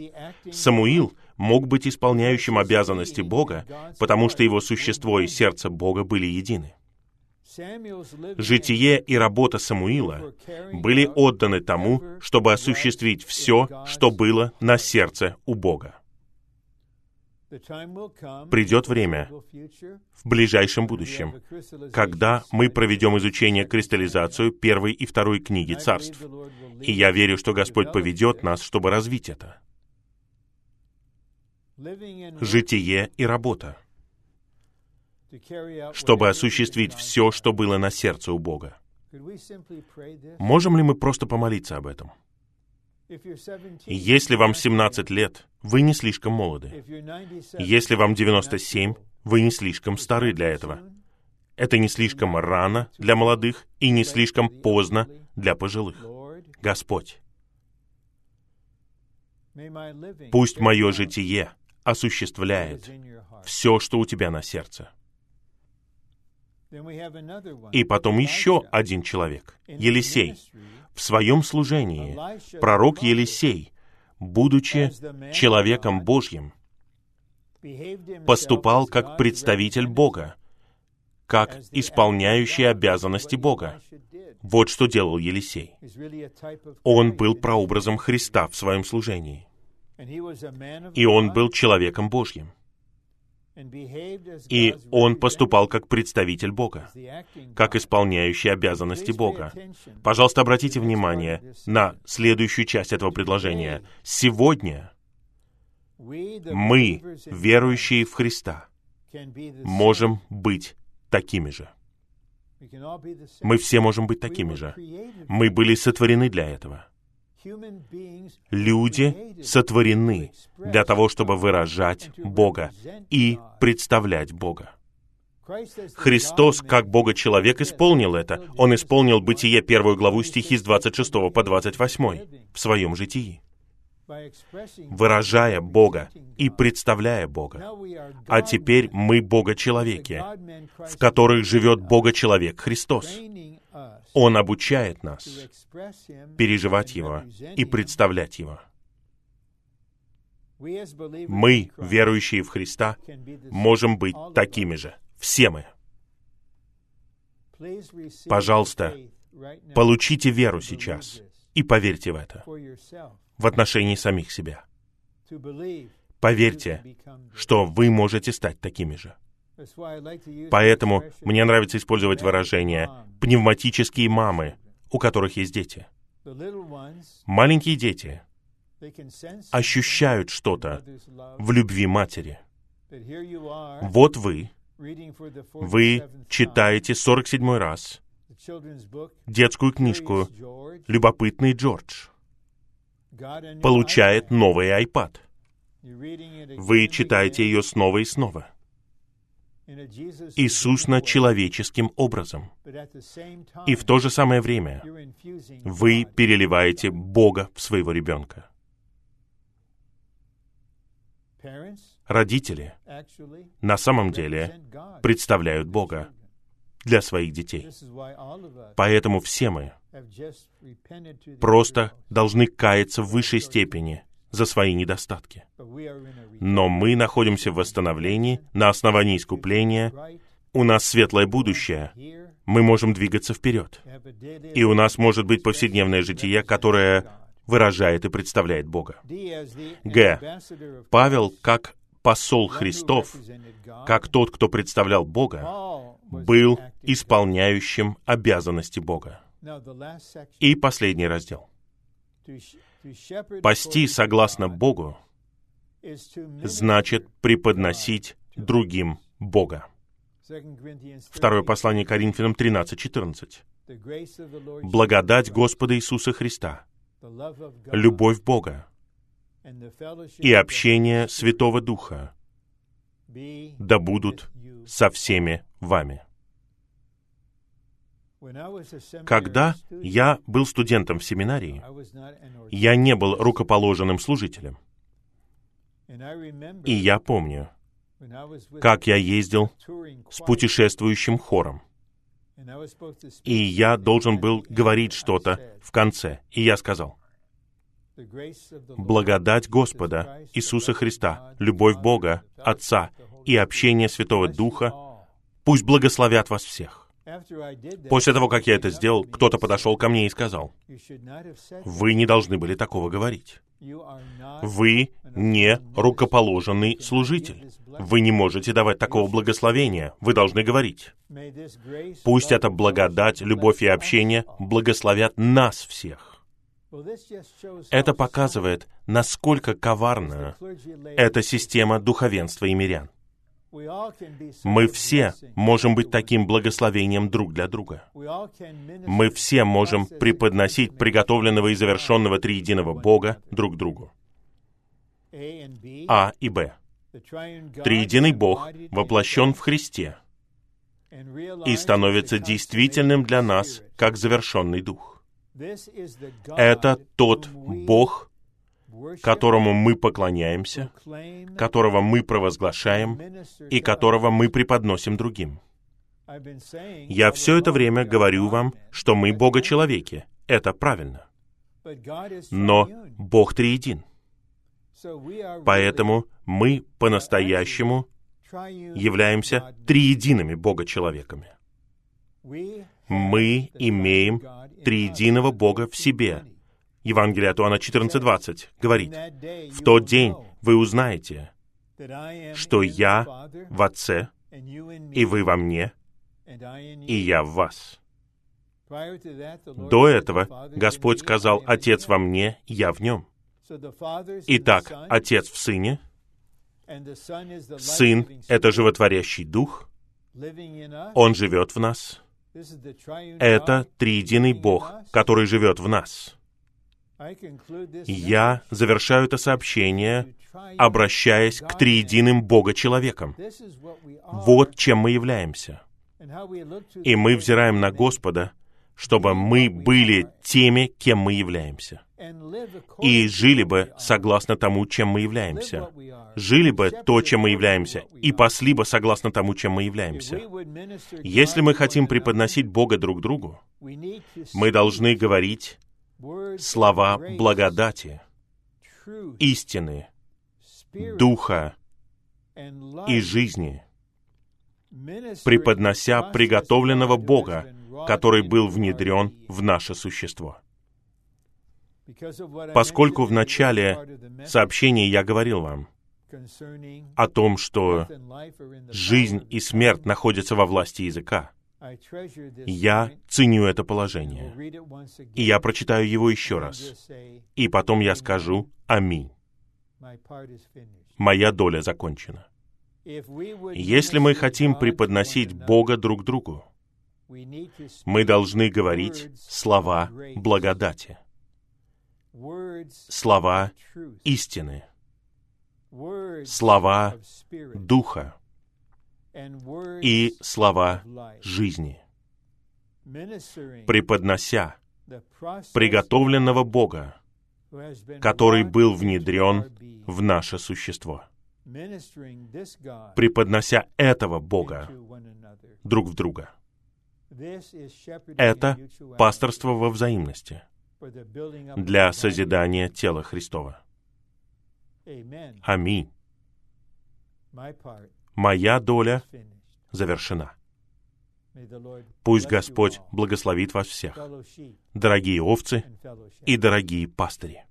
Самуил мог быть исполняющим обязанности Бога, потому что его существо и сердце Бога были едины. Житие и работа Самуила были отданы тому, чтобы осуществить все, что было на сердце у Бога. Придет время в ближайшем будущем, когда мы проведем изучение кристаллизацию первой и второй книги царств. И я верю, что Господь поведет нас, чтобы развить это. Житие и работа. Чтобы осуществить все, что было на сердце у Бога. Можем ли мы просто помолиться об этом? Если вам 17 лет, вы не слишком молоды. Если вам 97, вы не слишком стары для этого. Это не слишком рано для молодых и не слишком поздно для пожилых. Господь, пусть мое житие осуществляет все, что у тебя на сердце. И потом еще один человек, Елисей. В своем служении пророк Елисей будучи человеком Божьим, поступал как представитель Бога, как исполняющий обязанности Бога. Вот что делал Елисей. Он был прообразом Христа в своем служении. И он был человеком Божьим. И он поступал как представитель Бога, как исполняющий обязанности Бога. Пожалуйста, обратите внимание на следующую часть этого предложения. Сегодня мы, верующие в Христа, можем быть такими же. Мы все можем быть такими же. Мы были сотворены для этого. Люди сотворены для того, чтобы выражать Бога и представлять Бога. Христос, как Бога-человек, исполнил это. Он исполнил Бытие первую главу стихи с 26 по 28 в своем житии выражая Бога и представляя Бога. А теперь мы Бога-человеки, в которых живет Бога-человек Христос. Он обучает нас переживать Его и представлять Его. Мы, верующие в Христа, можем быть такими же. Все мы. Пожалуйста, получите веру сейчас и поверьте в это в отношении самих себя. Поверьте, что вы можете стать такими же. Поэтому мне нравится использовать выражение «пневматические мамы», у которых есть дети. Маленькие дети ощущают что-то в любви матери. Вот вы, вы читаете 47 раз детскую книжку «Любопытный Джордж» получает новый iPad. Вы читаете ее снова и снова. Иисус над человеческим образом. И в то же самое время вы переливаете Бога в своего ребенка. Родители на самом деле представляют Бога для своих детей. Поэтому все мы просто должны каяться в высшей степени за свои недостатки. Но мы находимся в восстановлении на основании искупления. У нас светлое будущее. Мы можем двигаться вперед. И у нас может быть повседневное житие, которое выражает и представляет Бога. Г. Павел, как посол Христов, как тот, кто представлял Бога, был исполняющим обязанности Бога. И последний раздел. Пасти согласно Богу значит преподносить другим Бога. Второе послание Коринфянам 13:14. Благодать Господа Иисуса Христа, любовь Бога и общение Святого Духа да будут со всеми вами. Когда я был студентом в семинарии, я не был рукоположенным служителем. И я помню, как я ездил с путешествующим хором. И я должен был говорить что-то в конце. И я сказал, благодать Господа Иисуса Христа, любовь Бога, Отца и общение Святого Духа пусть благословят вас всех. После того, как я это сделал, кто-то подошел ко мне и сказал, «Вы не должны были такого говорить. Вы не рукоположенный служитель. Вы не можете давать такого благословения. Вы должны говорить. Пусть эта благодать, любовь и общение благословят нас всех. Это показывает, насколько коварна эта система духовенства и мирян. Мы все можем быть таким благословением друг для друга. Мы все можем преподносить приготовленного и завершенного триединого Бога друг другу. А и Б. Триединый Бог воплощен в Христе и становится действительным для нас как завершенный Дух. Это тот Бог, которому мы поклоняемся, которого мы провозглашаем и которого мы преподносим другим. Я все это время говорю вам, что мы Бога-человеки. Это правильно. Но Бог триедин. Поэтому мы по-настоящему являемся триедиными Бога-человеками. Мы имеем триединого Бога в себе. Евангелие от Иоанна 14.20 говорит, «В тот день вы узнаете, что я в Отце, и вы во мне, и я в вас». До этого Господь сказал, «Отец во мне, я в нем». Итак, Отец в Сыне, Сын — это животворящий Дух, Он живет в нас. Это триединый Бог, который живет в нас. Я завершаю это сообщение, обращаясь к триединым Бога-человекам. Вот чем мы являемся. И мы взираем на Господа, чтобы мы были теми, кем мы являемся. И жили бы согласно тому, чем мы являемся. Жили бы то, чем мы являемся, и пасли бы согласно тому, чем мы являемся. Если мы хотим преподносить Бога друг другу, мы должны говорить слова благодати, истины, духа и жизни, преподнося приготовленного Бога, который был внедрен в наше существо. Поскольку в начале сообщения я говорил вам о том, что жизнь и смерть находятся во власти языка, я ценю это положение. И я прочитаю его еще раз. И потом я скажу «Аминь». Моя доля закончена. Если мы хотим преподносить Бога друг другу, мы должны говорить слова благодати, слова истины, слова духа и слова жизни, преподнося приготовленного Бога, который был внедрен в наше существо, преподнося этого Бога друг в друга. Это пасторство во взаимности для созидания тела Христова. Аминь. Моя доля завершена. Пусть Господь благословит вас всех, дорогие овцы и дорогие пастыри.